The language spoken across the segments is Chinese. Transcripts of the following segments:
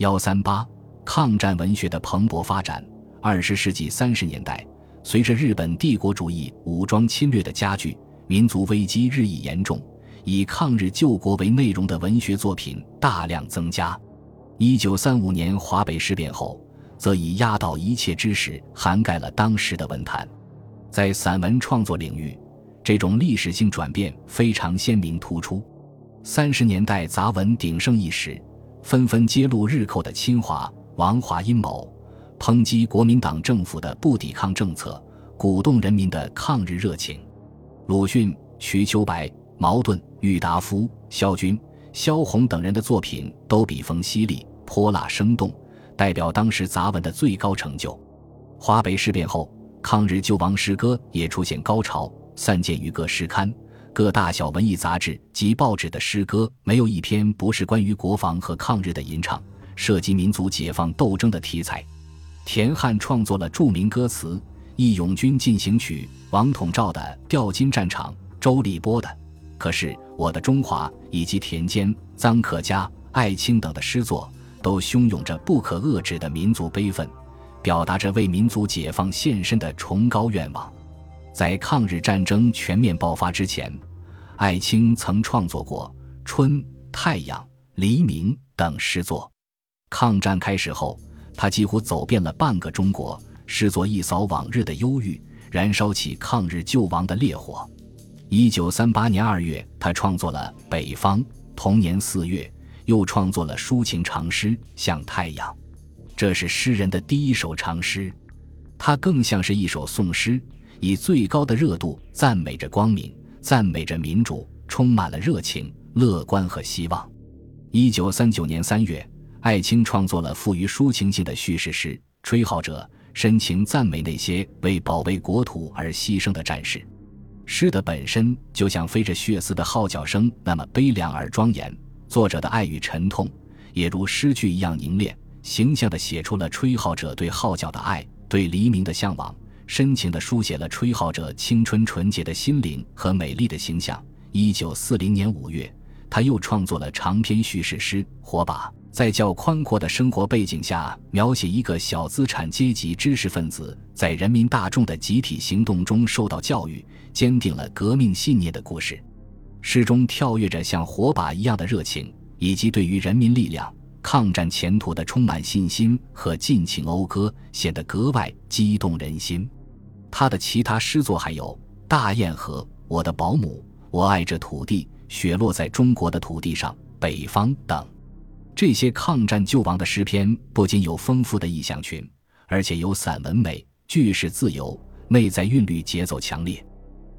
幺三八，抗战文学的蓬勃发展。二十世纪三十年代，随着日本帝国主义武装侵略的加剧，民族危机日益严重，以抗日救国为内容的文学作品大量增加。一九三五年华北事变后，则以压倒一切之势涵盖了当时的文坛。在散文创作领域，这种历史性转变非常鲜明突出。三十年代杂文鼎盛一时，纷纷揭露日寇的侵华、亡华阴谋。抨击国民党政府的不抵抗政策，鼓动人民的抗日热情。鲁迅、瞿秋白、茅盾、郁达夫、萧军、萧红等人的作品都笔锋犀利、泼辣生动，代表当时杂文的最高成就。华北事变后，抗日救亡诗歌也出现高潮，散见于各诗刊、各大小文艺杂志及报纸的诗歌，没有一篇不是关于国防和抗日的吟唱，涉及民族解放斗争的题材。田汉创作了著名歌词《义勇军进行曲》，王统照的《吊金战场》，周立波的《可是我的中华》，以及田间、臧克家、艾青等的诗作，都汹涌着不可遏制的民族悲愤，表达着为民族解放献身的崇高愿望。在抗日战争全面爆发之前，艾青曾创作过《春》《太阳》《黎明》等诗作。抗战开始后。他几乎走遍了半个中国，视作一扫往日的忧郁，燃烧起抗日救亡的烈火。一九三八年二月，他创作了《北方》；同年四月，又创作了抒情长诗《向太阳》，这是诗人的第一首长诗。它更像是一首颂诗，以最高的热度赞美着光明，赞美着民主，充满了热情、乐观和希望。一九三九年三月。艾青创作了富于抒情性的叙事诗《吹号者》，深情赞美那些为保卫国土而牺牲的战士。诗的本身就像飞着血丝的号角声那么悲凉而庄严，作者的爱与沉痛也如诗句一样凝练，形象地写出了吹号者对号角的爱，对黎明的向往，深情地书写了吹号者青春纯洁的心灵和美丽的形象。一九四零年五月，他又创作了长篇叙事诗《火把》。在较宽阔的生活背景下，描写一个小资产阶级知识分子在人民大众的集体行动中受到教育，坚定了革命信念的故事。诗中跳跃着像火把一样的热情，以及对于人民力量、抗战前途的充满信心和尽情讴歌，显得格外激动人心。他的其他诗作还有《大堰河》《我的保姆》《我爱这土地》《雪落在中国的土地上》《北方》等。这些抗战救亡的诗篇不仅有丰富的意象群，而且有散文美，句式自由，内在韵律节奏强烈。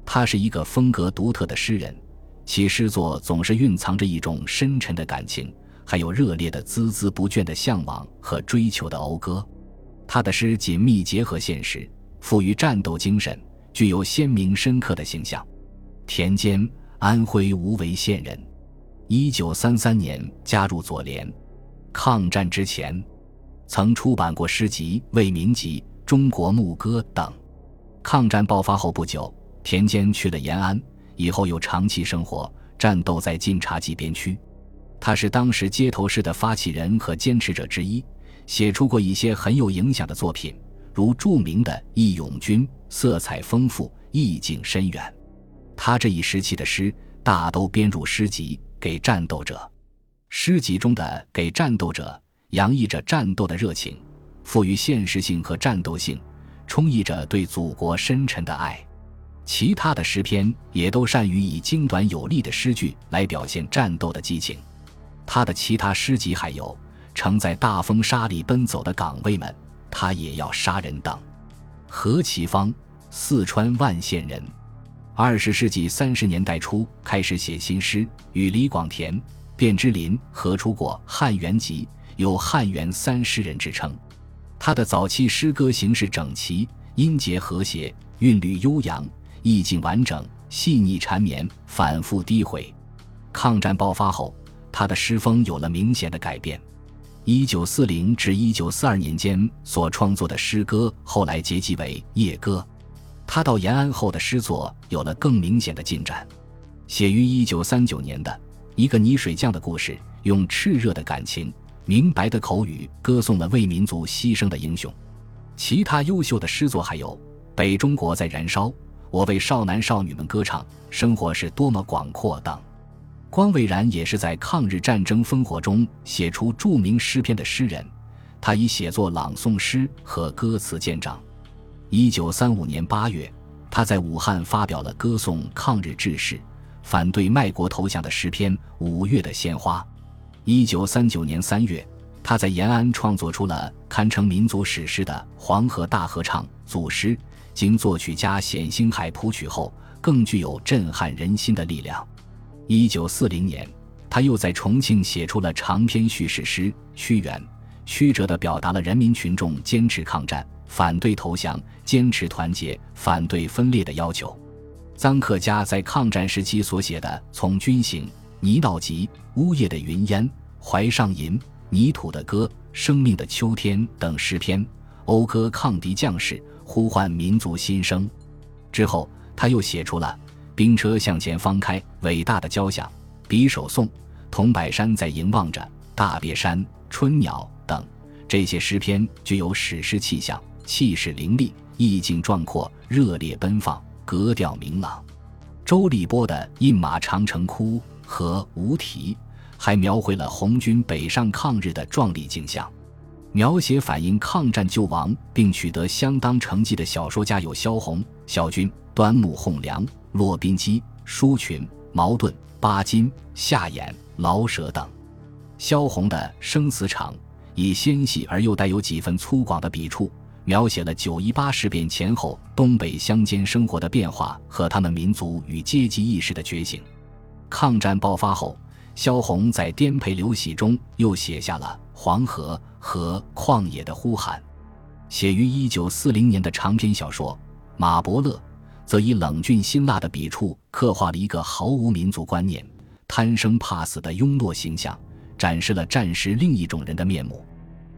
他是一个风格独特的诗人，其诗作总是蕴藏着一种深沉的感情，还有热烈的孜孜不倦的向往和追求的讴歌。他的诗紧密结合现实，富于战斗精神，具有鲜明深刻的形象。田间，安徽无为县人。一九三三年加入左联，抗战之前，曾出版过诗集《为民集》《中国牧歌》等。抗战爆发后不久，田间去了延安，以后又长期生活战斗在晋察冀边区。他是当时街头诗的发起人和坚持者之一，写出过一些很有影响的作品，如著名的《义勇军》，色彩丰富，意境深远。他这一时期的诗大都编入诗集。给战斗者，诗集中的《给战斗者》洋溢着战斗的热情，富于现实性和战斗性，充溢着对祖国深沉的爱。其他的诗篇也都善于以精短有力的诗句来表现战斗的激情。他的其他诗集还有《乘在大风沙里奔走的岗位们》，他也要杀人等。何其芳，四川万县人。二十世纪三十年代初开始写新诗，与李广田、卞之琳合出过《汉元集》，有“汉元三诗人”之称。他的早期诗歌形式整齐、音节和谐、韵律悠扬、意境完整、细腻缠绵、反复低回。抗战爆发后，他的诗风有了明显的改变。一九四零至一九四二年间所创作的诗歌，后来结集为《夜歌》。他到延安后的诗作有了更明显的进展，写于一九三九年的一个泥水匠的故事，用炽热的感情、明白的口语歌颂了为民族牺牲的英雄。其他优秀的诗作还有《北中国在燃烧》《我为少男少女们歌唱》《生活是多么广阔》等。关蔚然也是在抗日战争烽火中写出著名诗篇的诗人，他以写作朗诵诗和歌词见长。一九三五年八月，他在武汉发表了歌颂抗日志士、反对卖国投降的诗篇《五月的鲜花》。一九三九年三月，他在延安创作出了堪称民族史诗的《黄河大合唱》组诗，经作曲家冼星海谱曲后，更具有震撼人心的力量。一九四零年，他又在重庆写出了长篇叙事诗《屈原》，曲折地表达了人民群众坚持抗战、反对投降、坚持团结、反对分裂的要求。臧克家在抗战时期所写的《从军行》《泥道集》《呜咽的云烟》《怀上吟》《泥土的歌》《生命的秋天》等诗篇，讴歌抗敌将士，呼唤民族心声。之后，他又写出了。兵车向前方开，伟大的交响，匕首颂，桐柏山在迎望着，大别山，春鸟等，这些诗篇具有史诗气象，气势凌厉，意境壮阔，热烈奔放，格调明朗。周立波的《饮马长城哭》和《无题》，还描绘了红军北上抗日的壮丽景象。描写反映抗战救亡并取得相当成绩的小说家有萧红、萧军、端木蕻良。骆宾基、舒群、茅盾、巴金、夏衍、老舍等。萧红的《生死场》以纤细而又带有几分粗犷的笔触，描写了九一八事变前后东北乡间生活的变化和他们民族与阶级意识的觉醒。抗战爆发后，萧红在颠沛流徙中又写下了《黄河》和《旷野的呼喊》。写于一九四零年的长篇小说《马伯乐》。则以冷峻辛辣的笔触刻画了一个毫无民族观念、贪生怕死的庸懦形象，展示了战时另一种人的面目。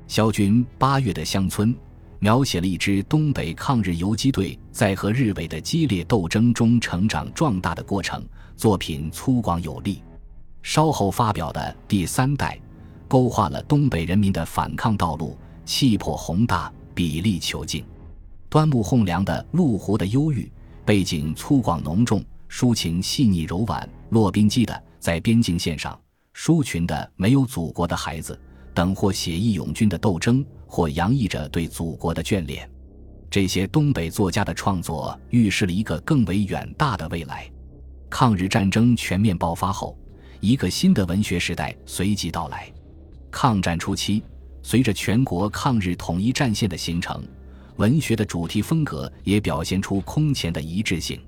萧军八月的乡村，描写了一支东北抗日游击队在和日伪的激烈斗争中成长壮大的过程。作品粗犷有力。稍后发表的第三代，勾画了东北人民的反抗道路，气魄宏大，笔力遒劲。端木蕻良的《麓湖的忧郁》。背景粗犷浓重，抒情细腻柔婉。骆宾基的《在边境线上》，舒群的《没有祖国的孩子》等，或写意勇军的斗争，或洋溢着对祖国的眷恋。这些东北作家的创作，预示了一个更为远大的未来。抗日战争全面爆发后，一个新的文学时代随即到来。抗战初期，随着全国抗日统一战线的形成。文学的主题风格也表现出空前的一致性，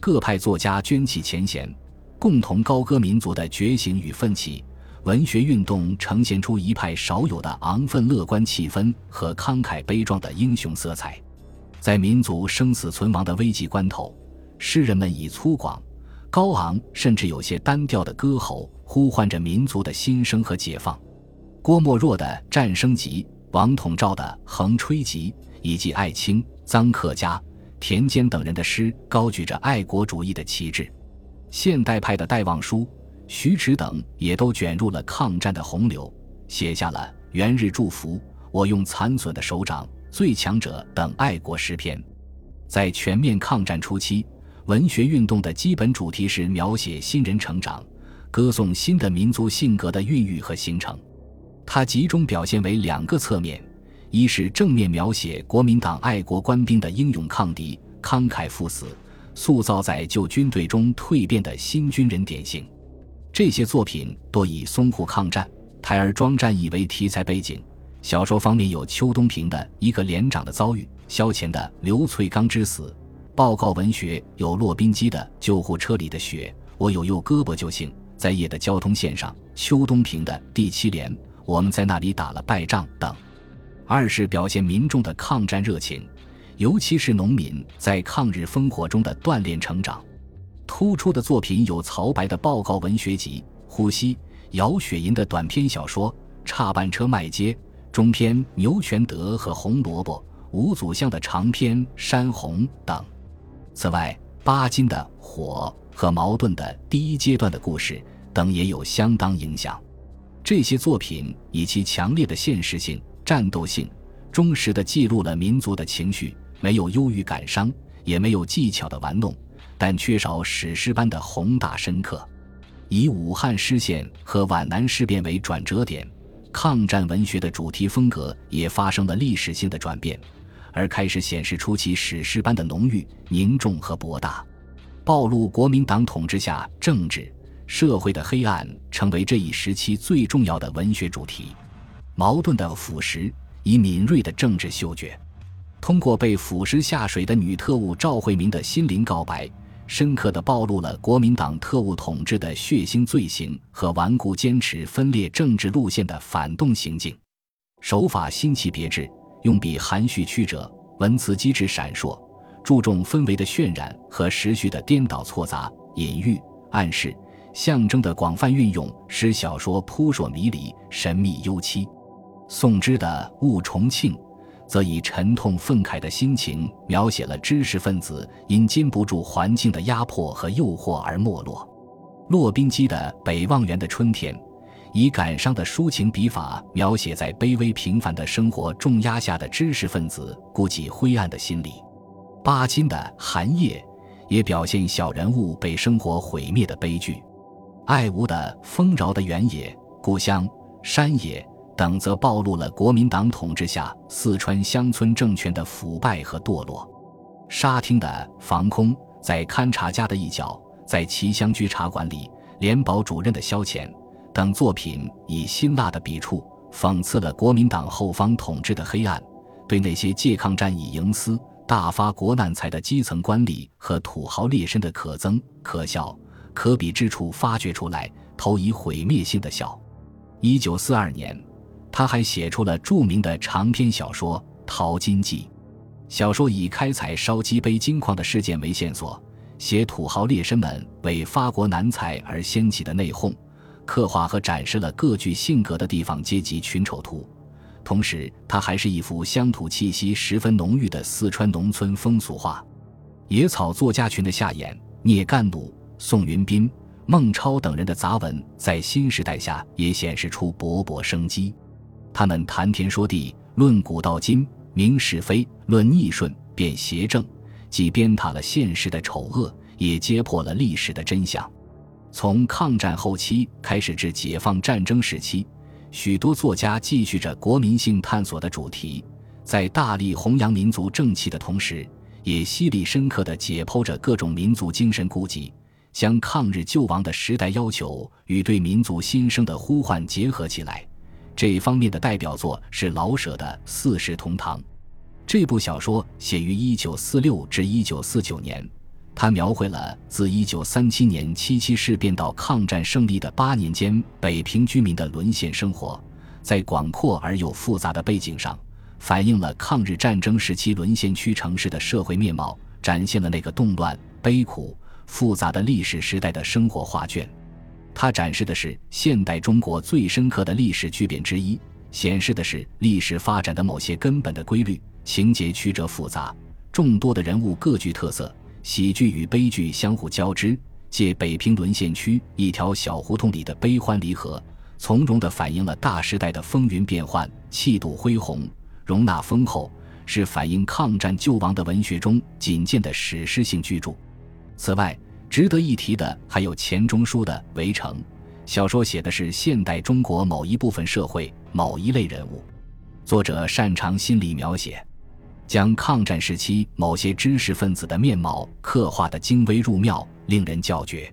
各派作家捐弃前嫌，共同高歌民族的觉醒与奋起。文学运动呈现出一派少有的昂奋乐观气氛和慷慨悲壮的英雄色彩。在民族生死存亡的危急关头，诗人们以粗犷、高昂，甚至有些单调的歌喉，呼唤着民族的心声和解放。郭沫若的《战争集》，王统照的《横吹集》。以及艾青、臧克家、田间等人的诗，高举着爱国主义的旗帜。现代派的戴望舒、徐迟等也都卷入了抗战的洪流，写下了《元日祝福》《我用残损的手掌》《最强者》等爱国诗篇。在全面抗战初期，文学运动的基本主题是描写新人成长，歌颂新的民族性格的孕育和形成。它集中表现为两个侧面。一是正面描写国民党爱国官兵的英勇抗敌、慷慨赴死，塑造在旧军队中蜕变的新军人典型。这些作品多以淞沪抗战、台儿庄战役为题材背景。小说方面有邱东平的《一个连长的遭遇》，萧乾的《刘翠刚之死》；报告文学有骆宾基的《救护车里的雪》，我有右胳膊就行，在夜的交通线上；邱东平的《第七连》，我们在那里打了败仗等。二是表现民众的抗战热情，尤其是农民在抗日烽火中的锻炼成长。突出的作品有曹白的报告文学集《呼吸》，姚雪银的短篇小说《差半车卖街》，中篇《牛全德》和《红萝卜》，吴祖相的长篇《山红》等。此外，巴金的《火》和茅盾的《第一阶段的故事》等也有相当影响。这些作品以其强烈的现实性、战斗性，忠实地记录了民族的情绪，没有忧郁感伤，也没有技巧的玩弄，但缺少史诗般的宏大深刻。以武汉失陷和皖南事变为转折点，抗战文学的主题风格也发生了历史性的转变，而开始显示出其史诗般的浓郁、凝重和博大，暴露国民党统治下政治。社会的黑暗成为这一时期最重要的文学主题，矛盾的腐蚀以敏锐的政治嗅觉，通过被腐蚀下水的女特务赵慧明的心灵告白，深刻地暴露了国民党特务统治的血腥罪行和顽固坚持分裂政治路线的反动行径。手法新奇别致，用笔含蓄曲折，文辞机智闪烁，注重氛围的渲染和时序的颠倒错杂，隐喻暗示。象征的广泛运用，使小说扑朔迷离、神秘幽凄。宋之的《雾重庆》，则以沉痛愤慨的心情，描写了知识分子因禁不住环境的压迫和诱惑而没落。骆宾基的《北望园的春天》，以感伤的抒情笔法，描写在卑微平凡的生活重压下的知识分子孤寂灰暗的心理。巴金的《寒夜》，也表现小人物被生活毁灭的悲剧。爱吴的丰饶的原野、故乡、山野等，则暴露了国民党统治下四川乡村政权的腐败和堕落。沙汀的防空，在勘察家的一角，在奇香居茶馆里，联保主任的消遣等作品，以辛辣的笔触讽刺了国民党后方统治的黑暗，对那些借抗战以营私、大发国难财的基层官吏和土豪劣绅的可憎可笑。可比之处发掘出来，投以毁灭性的笑。一九四二年，他还写出了著名的长篇小说《淘金记》。小说以开采烧鸡杯金矿的事件为线索，写土豪劣绅们为发国难财而掀起的内讧，刻画和展示了各具性格的地方阶级群丑图。同时，它还是一幅乡土气息十分浓郁的四川农村风俗画。野草作家群的夏衍、聂干弩。宋云斌、孟超等人的杂文，在新时代下也显示出勃勃生机。他们谈天说地，论古道今，明是非，论逆顺，辨邪正，既鞭挞了现实的丑恶，也揭破了历史的真相。从抗战后期开始至解放战争时期，许多作家继续着国民性探索的主题，在大力弘扬民族正气的同时，也犀利深刻地解剖着各种民族精神孤寂。将抗日救亡的时代要求与对民族新生的呼唤结合起来，这一方面的代表作是老舍的《四世同堂》。这部小说写于1946至1949年，它描绘了自1937年七七事变到抗战胜利的八年间北平居民的沦陷生活，在广阔而又复杂的背景上，反映了抗日战争时期沦陷区城市的社会面貌，展现了那个动乱、悲苦。复杂的历史时代的生活画卷，它展示的是现代中国最深刻的历史巨变之一，显示的是历史发展的某些根本的规律。情节曲折复杂，众多的人物各具特色，喜剧与悲剧相互交织，借北平沦陷区一条小胡同里的悲欢离合，从容地反映了大时代的风云变幻，气度恢宏，容纳丰厚，是反映抗战救亡的文学中仅见的史诗性巨著。此外，值得一提的还有钱钟书的《围城》小说，写的是现代中国某一部分社会某一类人物。作者擅长心理描写，将抗战时期某些知识分子的面貌刻画的精微入妙，令人叫绝。